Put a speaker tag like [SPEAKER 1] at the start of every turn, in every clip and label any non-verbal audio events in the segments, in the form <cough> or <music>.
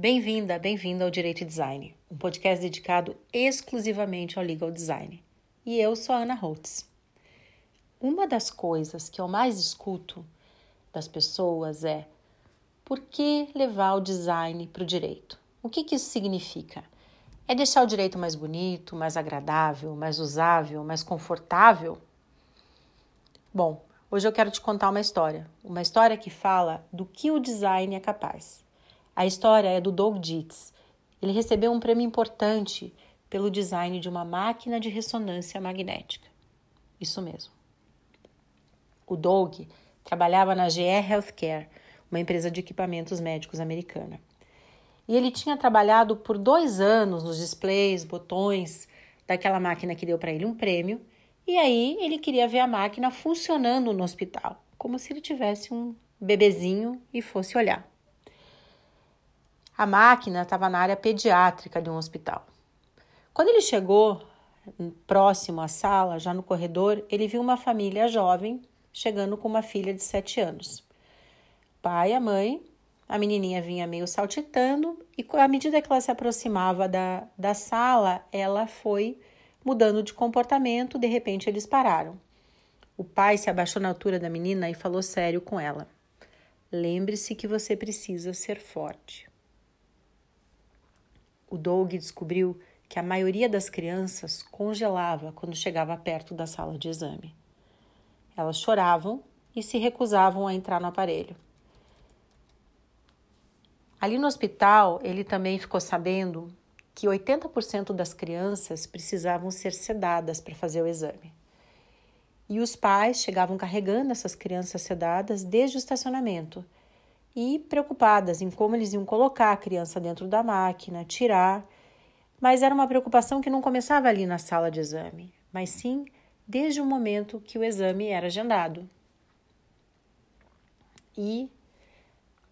[SPEAKER 1] Bem-vinda, bem-vindo ao Direito Design, um podcast dedicado exclusivamente ao legal design. E eu sou a Ana Holtz. Uma das coisas que eu mais escuto das pessoas é por que levar o design para o direito? O que, que isso significa? É deixar o direito mais bonito, mais agradável, mais usável, mais confortável? Bom, hoje eu quero te contar uma história. Uma história que fala do que o design é capaz. A história é do Doug Dietz. Ele recebeu um prêmio importante pelo design de uma máquina de ressonância magnética. Isso mesmo. O Doug trabalhava na GE Healthcare, uma empresa de equipamentos médicos americana e ele tinha trabalhado por dois anos nos displays, botões daquela máquina que deu para ele um prêmio. E aí ele queria ver a máquina funcionando no hospital, como se ele tivesse um bebezinho e fosse olhar. A máquina estava na área pediátrica de um hospital. Quando ele chegou próximo à sala, já no corredor, ele viu uma família jovem chegando com uma filha de sete anos. pai e a mãe a menininha vinha meio saltitando e à medida que ela se aproximava da, da sala, ela foi mudando de comportamento. De repente, eles pararam. O pai se abaixou na altura da menina e falou sério com ela: Lembre-se que você precisa ser forte. O Doug descobriu que a maioria das crianças congelava quando chegava perto da sala de exame. Elas choravam e se recusavam a entrar no aparelho. Ali no hospital, ele também ficou sabendo que 80% das crianças precisavam ser sedadas para fazer o exame. E os pais chegavam carregando essas crianças sedadas desde o estacionamento e preocupadas em como eles iam colocar a criança dentro da máquina, tirar. Mas era uma preocupação que não começava ali na sala de exame, mas sim desde o momento que o exame era agendado. E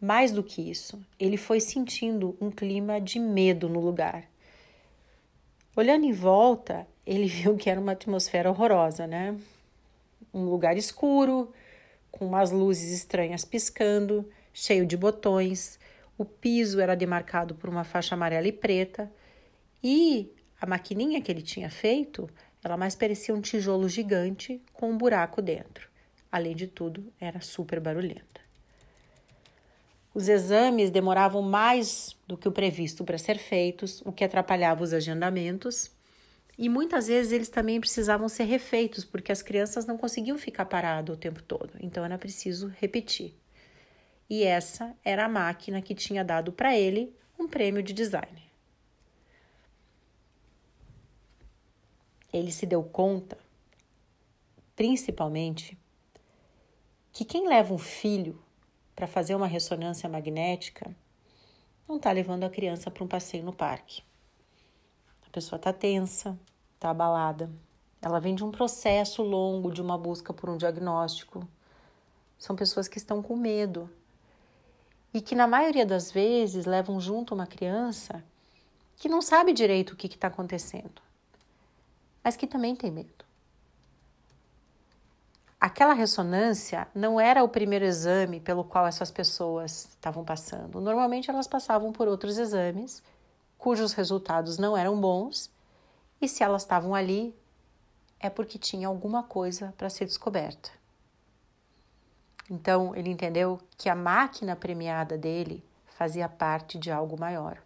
[SPEAKER 1] mais do que isso, ele foi sentindo um clima de medo no lugar. Olhando em volta, ele <laughs> viu que era uma atmosfera horrorosa, né? Um lugar escuro, com umas luzes estranhas piscando, cheio de botões. O piso era demarcado por uma faixa amarela e preta. E a maquininha que ele tinha feito, ela mais parecia um tijolo gigante com um buraco dentro. Além de tudo, era super barulhenta. Os exames demoravam mais do que o previsto para ser feitos, o que atrapalhava os agendamentos. E muitas vezes eles também precisavam ser refeitos, porque as crianças não conseguiam ficar paradas o tempo todo. Então era preciso repetir. E essa era a máquina que tinha dado para ele um prêmio de design. Ele se deu conta, principalmente, que quem leva um filho para fazer uma ressonância magnética, não está levando a criança para um passeio no parque. A pessoa está tensa, está abalada. Ela vem de um processo longo de uma busca por um diagnóstico. São pessoas que estão com medo e que, na maioria das vezes, levam junto uma criança que não sabe direito o que está acontecendo, mas que também tem medo aquela ressonância não era o primeiro exame pelo qual essas pessoas estavam passando. Normalmente elas passavam por outros exames cujos resultados não eram bons, e se elas estavam ali é porque tinha alguma coisa para ser descoberta. Então ele entendeu que a máquina premiada dele fazia parte de algo maior,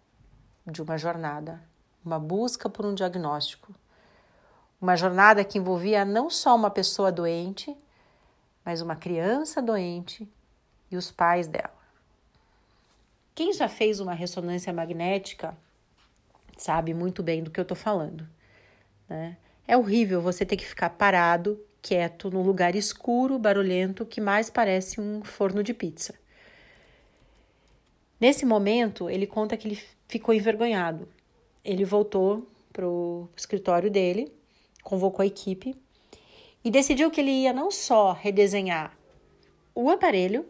[SPEAKER 1] de uma jornada, uma busca por um diagnóstico. Uma jornada que envolvia não só uma pessoa doente, mas uma criança doente e os pais dela. Quem já fez uma ressonância magnética sabe muito bem do que eu estou falando. Né? É horrível você ter que ficar parado, quieto, num lugar escuro, barulhento, que mais parece um forno de pizza. Nesse momento, ele conta que ele ficou envergonhado. Ele voltou para o escritório dele, convocou a equipe e decidiu que ele ia não só redesenhar o aparelho,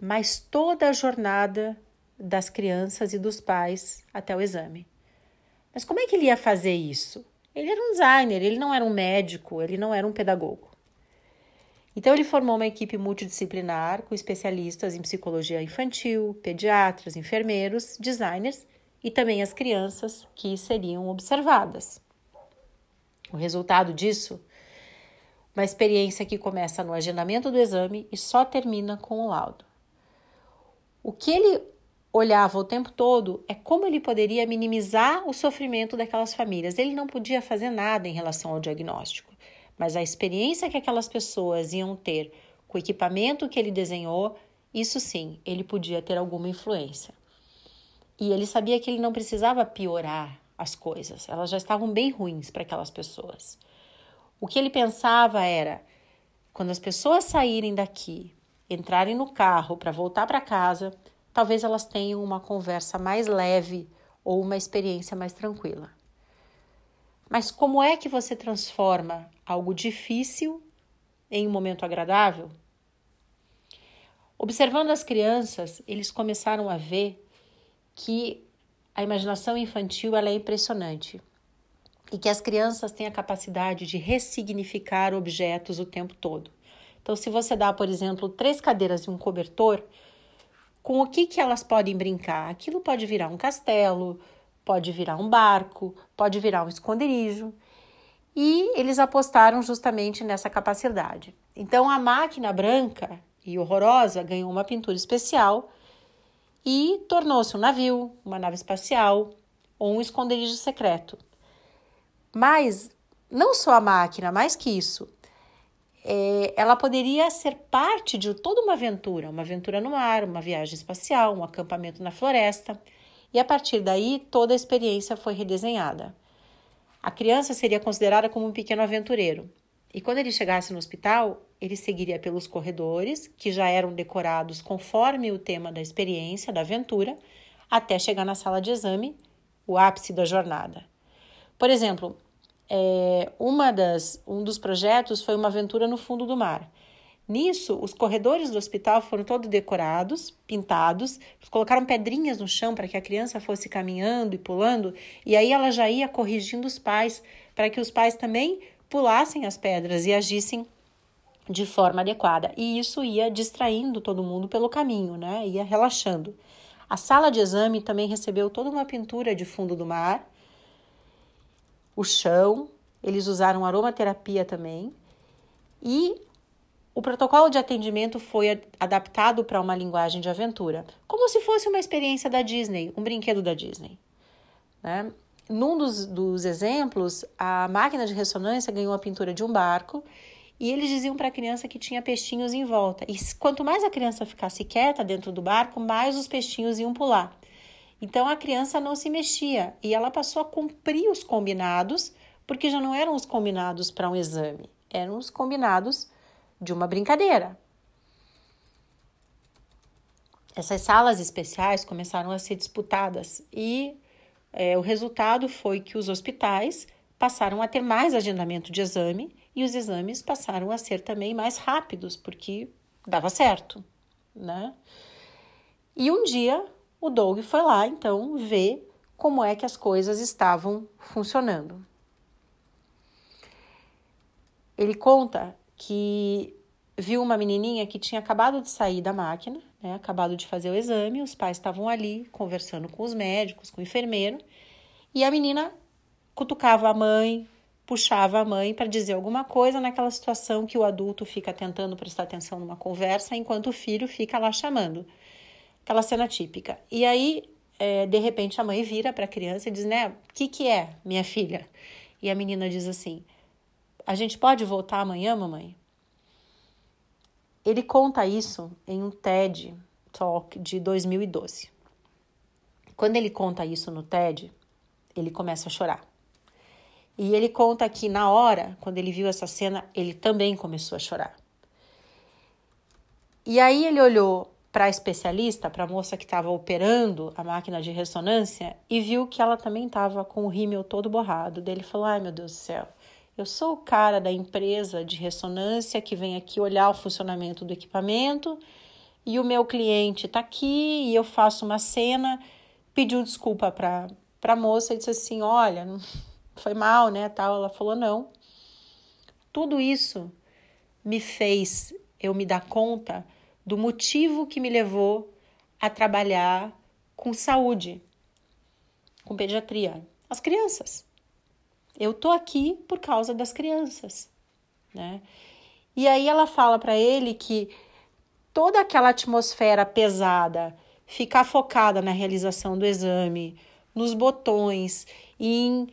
[SPEAKER 1] mas toda a jornada das crianças e dos pais até o exame. Mas como é que ele ia fazer isso? Ele era um designer, ele não era um médico, ele não era um pedagogo. Então, ele formou uma equipe multidisciplinar com especialistas em psicologia infantil, pediatras, enfermeiros, designers e também as crianças que seriam observadas. O resultado disso, uma experiência que começa no agendamento do exame e só termina com o laudo. O que ele olhava o tempo todo é como ele poderia minimizar o sofrimento daquelas famílias. Ele não podia fazer nada em relação ao diagnóstico, mas a experiência que aquelas pessoas iam ter com o equipamento que ele desenhou, isso sim, ele podia ter alguma influência. E ele sabia que ele não precisava piorar as coisas, elas já estavam bem ruins para aquelas pessoas. O que ele pensava era: quando as pessoas saírem daqui, entrarem no carro para voltar para casa, talvez elas tenham uma conversa mais leve ou uma experiência mais tranquila. Mas como é que você transforma algo difícil em um momento agradável? Observando as crianças, eles começaram a ver que a imaginação infantil ela é impressionante e que as crianças têm a capacidade de ressignificar objetos o tempo todo. Então, se você dá, por exemplo, três cadeiras e um cobertor, com o que, que elas podem brincar? Aquilo pode virar um castelo, pode virar um barco, pode virar um esconderijo. E eles apostaram justamente nessa capacidade. Então, a máquina branca e horrorosa ganhou uma pintura especial e tornou-se um navio, uma nave espacial ou um esconderijo secreto. Mas não só a máquina, mais que isso, é, ela poderia ser parte de toda uma aventura, uma aventura no mar, uma viagem espacial, um acampamento na floresta. E a partir daí, toda a experiência foi redesenhada. A criança seria considerada como um pequeno aventureiro. E quando ele chegasse no hospital, ele seguiria pelos corredores, que já eram decorados conforme o tema da experiência, da aventura, até chegar na sala de exame, o ápice da jornada. Por exemplo, é, uma das, um dos projetos foi uma aventura no fundo do mar. Nisso, os corredores do hospital foram todos decorados, pintados, colocaram pedrinhas no chão para que a criança fosse caminhando e pulando, e aí ela já ia corrigindo os pais para que os pais também pulassem as pedras e agissem de forma adequada. E isso ia distraindo todo mundo pelo caminho, né? Ia relaxando. A sala de exame também recebeu toda uma pintura de fundo do mar, o chão, eles usaram aromaterapia também. E o protocolo de atendimento foi adaptado para uma linguagem de aventura, como se fosse uma experiência da Disney, um brinquedo da Disney. Né? Num dos, dos exemplos, a máquina de ressonância ganhou a pintura de um barco e eles diziam para a criança que tinha peixinhos em volta. E quanto mais a criança ficasse quieta dentro do barco, mais os peixinhos iam pular. Então a criança não se mexia e ela passou a cumprir os combinados, porque já não eram os combinados para um exame, eram os combinados de uma brincadeira. Essas salas especiais começaram a ser disputadas e é, o resultado foi que os hospitais passaram a ter mais agendamento de exame e os exames passaram a ser também mais rápidos, porque dava certo, né? E um dia o Doug foi lá então ver como é que as coisas estavam funcionando. Ele conta que viu uma menininha que tinha acabado de sair da máquina, né, acabado de fazer o exame, os pais estavam ali conversando com os médicos, com o enfermeiro, e a menina cutucava a mãe, puxava a mãe para dizer alguma coisa naquela situação que o adulto fica tentando prestar atenção numa conversa, enquanto o filho fica lá chamando. Aquela cena típica. E aí, é, de repente, a mãe vira para a criança e diz, né, o que, que é, minha filha? E a menina diz assim, a gente pode voltar amanhã, mamãe? Ele conta isso em um TED Talk de 2012. Quando ele conta isso no TED, ele começa a chorar. E ele conta que na hora, quando ele viu essa cena, ele também começou a chorar. E aí ele olhou para a especialista, para a moça que estava operando a máquina de ressonância, e viu que ela também estava com o rímel todo borrado. Daí ele falou: Ai meu Deus do céu, eu sou o cara da empresa de ressonância que vem aqui olhar o funcionamento do equipamento e o meu cliente está aqui e eu faço uma cena. Pediu desculpa para a moça e disse assim: Olha, foi mal, né? Tal. Ela falou: Não. Tudo isso me fez eu me dar conta do motivo que me levou a trabalhar com saúde, com pediatria, as crianças. Eu tô aqui por causa das crianças, né? E aí ela fala para ele que toda aquela atmosfera pesada, ficar focada na realização do exame, nos botões, em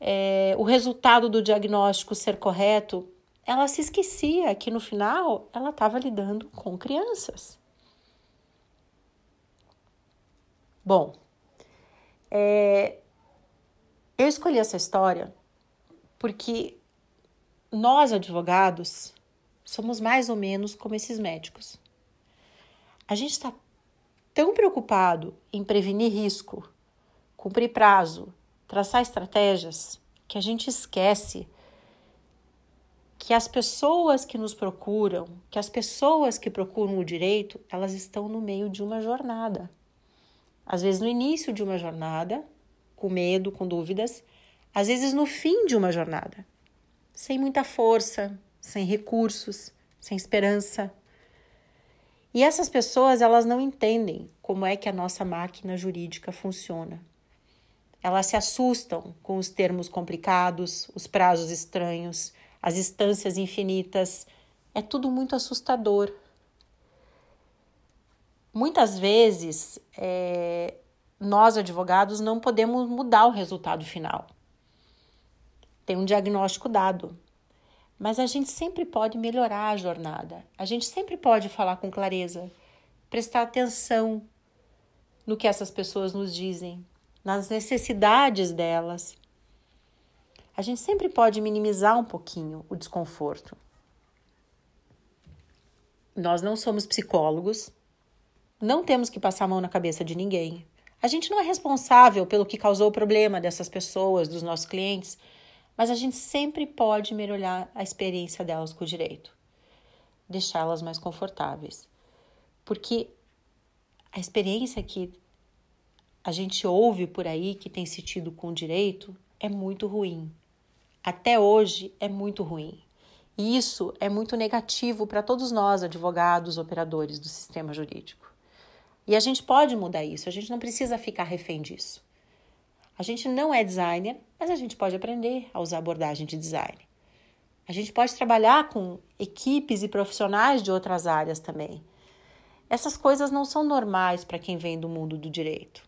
[SPEAKER 1] é, o resultado do diagnóstico ser correto, ela se esquecia que no final ela estava lidando com crianças. Bom, é, eu escolhi essa história porque nós, advogados, somos mais ou menos como esses médicos. A gente está tão preocupado em prevenir risco, cumprir prazo, traçar estratégias, que a gente esquece que as pessoas que nos procuram, que as pessoas que procuram o direito, elas estão no meio de uma jornada. Às vezes no início de uma jornada, com medo, com dúvidas, às vezes no fim de uma jornada, sem muita força, sem recursos, sem esperança. E essas pessoas, elas não entendem como é que a nossa máquina jurídica funciona. Elas se assustam com os termos complicados, os prazos estranhos, as instâncias infinitas. É tudo muito assustador. Muitas vezes, é, nós advogados não podemos mudar o resultado final. Tem um diagnóstico dado, mas a gente sempre pode melhorar a jornada. A gente sempre pode falar com clareza, prestar atenção no que essas pessoas nos dizem, nas necessidades delas. A gente sempre pode minimizar um pouquinho o desconforto. Nós não somos psicólogos, não temos que passar a mão na cabeça de ninguém. A gente não é responsável pelo que causou o problema dessas pessoas, dos nossos clientes, mas a gente sempre pode melhorar a experiência delas com o direito, deixá-las mais confortáveis. Porque a experiência que a gente ouve por aí que tem sentido com o direito é muito ruim. Até hoje é muito ruim. E isso é muito negativo para todos nós, advogados, operadores do sistema jurídico. E a gente pode mudar isso, a gente não precisa ficar refém disso. A gente não é designer, mas a gente pode aprender a usar abordagem de design. A gente pode trabalhar com equipes e profissionais de outras áreas também. Essas coisas não são normais para quem vem do mundo do direito.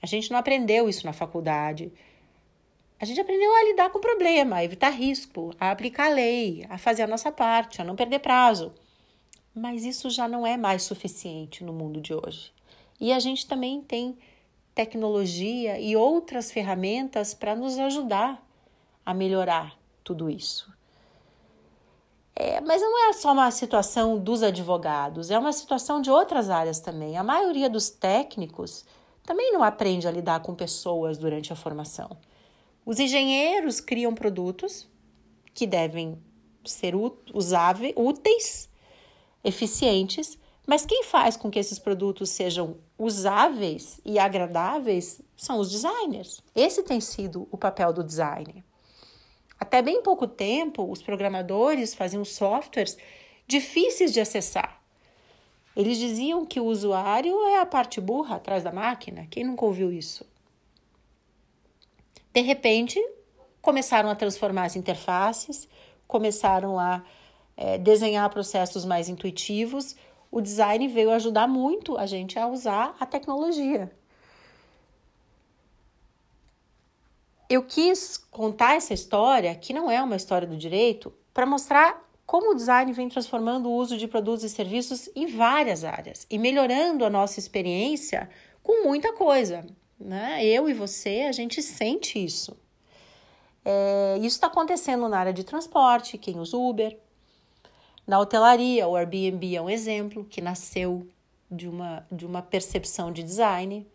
[SPEAKER 1] A gente não aprendeu isso na faculdade. A gente aprendeu a lidar com o problema, a evitar risco, a aplicar a lei, a fazer a nossa parte, a não perder prazo. Mas isso já não é mais suficiente no mundo de hoje. E a gente também tem tecnologia e outras ferramentas para nos ajudar a melhorar tudo isso. É, mas não é só uma situação dos advogados, é uma situação de outras áreas também. A maioria dos técnicos também não aprende a lidar com pessoas durante a formação. Os engenheiros criam produtos que devem ser usáveis, úteis, eficientes, mas quem faz com que esses produtos sejam usáveis e agradáveis são os designers. Esse tem sido o papel do design. Até bem pouco tempo, os programadores faziam softwares difíceis de acessar. Eles diziam que o usuário é a parte burra atrás da máquina. Quem nunca ouviu isso? De repente, começaram a transformar as interfaces, começaram a é, desenhar processos mais intuitivos, o design veio ajudar muito a gente a usar a tecnologia. Eu quis contar essa história, que não é uma história do direito, para mostrar como o design vem transformando o uso de produtos e serviços em várias áreas e melhorando a nossa experiência com muita coisa. Né? Eu e você, a gente sente isso. É, isso está acontecendo na área de transporte, quem usa Uber, na hotelaria, o Airbnb é um exemplo que nasceu de uma, de uma percepção de design.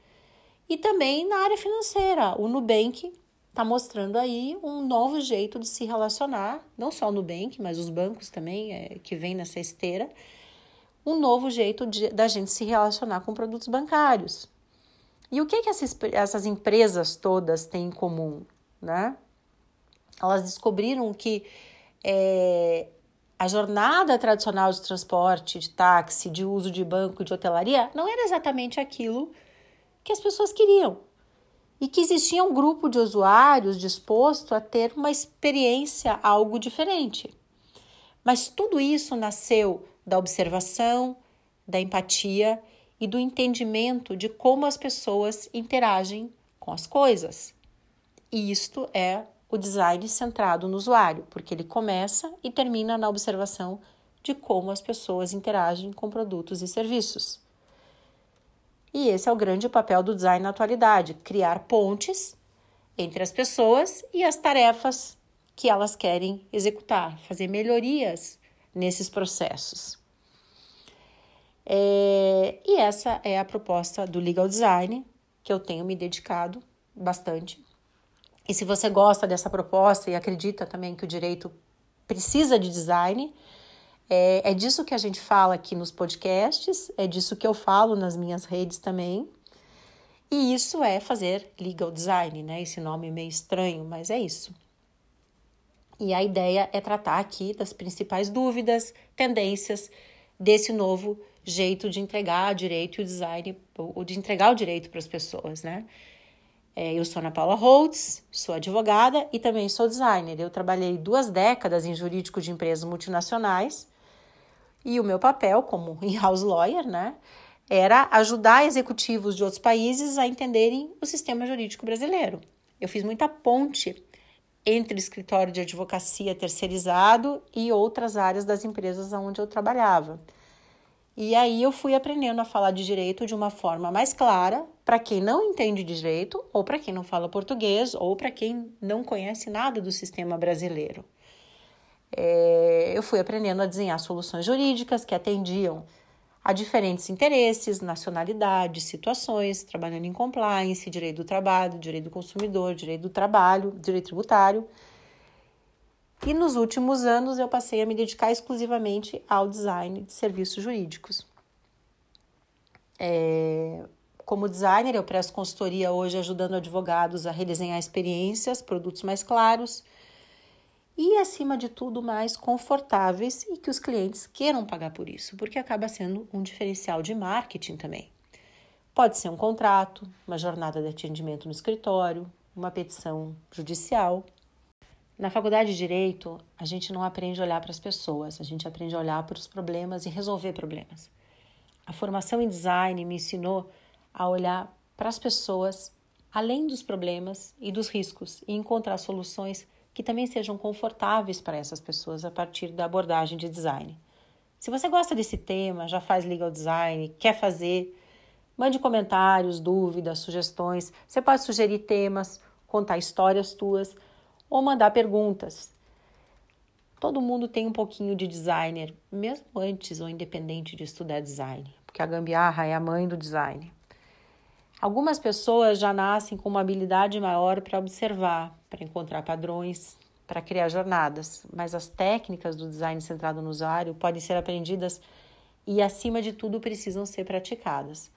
[SPEAKER 1] E também na área financeira, o Nubank está mostrando aí um novo jeito de se relacionar, não só o Nubank, mas os bancos também, é, que vem nessa esteira, um novo jeito de, da gente se relacionar com produtos bancários. E o que, que essas, essas empresas todas têm em comum? Né? Elas descobriram que é, a jornada tradicional de transporte, de táxi, de uso de banco, de hotelaria, não era exatamente aquilo que as pessoas queriam. E que existia um grupo de usuários disposto a ter uma experiência algo diferente. Mas tudo isso nasceu da observação, da empatia e do entendimento de como as pessoas interagem com as coisas. E isto é o design centrado no usuário, porque ele começa e termina na observação de como as pessoas interagem com produtos e serviços. E esse é o grande papel do design na atualidade: criar pontes entre as pessoas e as tarefas que elas querem executar, fazer melhorias nesses processos. É, e essa é a proposta do legal design que eu tenho me dedicado bastante. E se você gosta dessa proposta e acredita também que o direito precisa de design, é, é disso que a gente fala aqui nos podcasts, é disso que eu falo nas minhas redes também. E isso é fazer legal design, né? Esse nome meio estranho, mas é isso. E a ideia é tratar aqui das principais dúvidas, tendências desse novo jeito de entregar direito e o design, ou de entregar o direito para as pessoas, né? É, eu sou Ana Paula Holtz, sou advogada e também sou designer. Eu trabalhei duas décadas em jurídico de empresas multinacionais e o meu papel como <laughs> in-house lawyer, né, era ajudar executivos de outros países a entenderem o sistema jurídico brasileiro. Eu fiz muita ponte entre o escritório de advocacia terceirizado e outras áreas das empresas onde eu trabalhava. E aí eu fui aprendendo a falar de direito de uma forma mais clara para quem não entende de direito, ou para quem não fala português, ou para quem não conhece nada do sistema brasileiro. É, eu fui aprendendo a desenhar soluções jurídicas que atendiam a diferentes interesses, nacionalidades, situações, trabalhando em compliance, direito do trabalho, direito do consumidor, direito do trabalho, direito tributário e nos últimos anos eu passei a me dedicar exclusivamente ao design de serviços jurídicos. É, como designer, eu presto consultoria hoje ajudando advogados a redesenhar experiências, produtos mais claros e, acima de tudo, mais confortáveis e que os clientes queiram pagar por isso, porque acaba sendo um diferencial de marketing também. Pode ser um contrato, uma jornada de atendimento no escritório, uma petição judicial. Na faculdade de Direito, a gente não aprende a olhar para as pessoas, a gente aprende a olhar para os problemas e resolver problemas. A formação em design me ensinou a olhar para as pessoas além dos problemas e dos riscos e encontrar soluções que também sejam confortáveis para essas pessoas a partir da abordagem de design. Se você gosta desse tema, já faz legal design, quer fazer, mande comentários, dúvidas, sugestões. Você pode sugerir temas, contar histórias tuas ou mandar perguntas. Todo mundo tem um pouquinho de designer, mesmo antes ou independente de estudar design, porque a gambiarra é a mãe do design. Algumas pessoas já nascem com uma habilidade maior para observar, para encontrar padrões, para criar jornadas, mas as técnicas do design centrado no usuário podem ser aprendidas e, acima de tudo, precisam ser praticadas.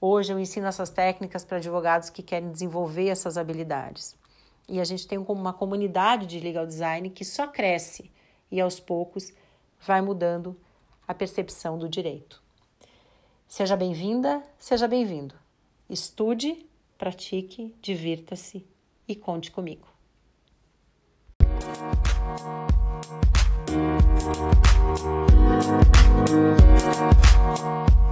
[SPEAKER 1] Hoje eu ensino essas técnicas para advogados que querem desenvolver essas habilidades. E a gente tem uma comunidade de legal design que só cresce e aos poucos vai mudando a percepção do direito. Seja bem-vinda, seja bem-vindo. Estude, pratique, divirta-se e conte comigo. Música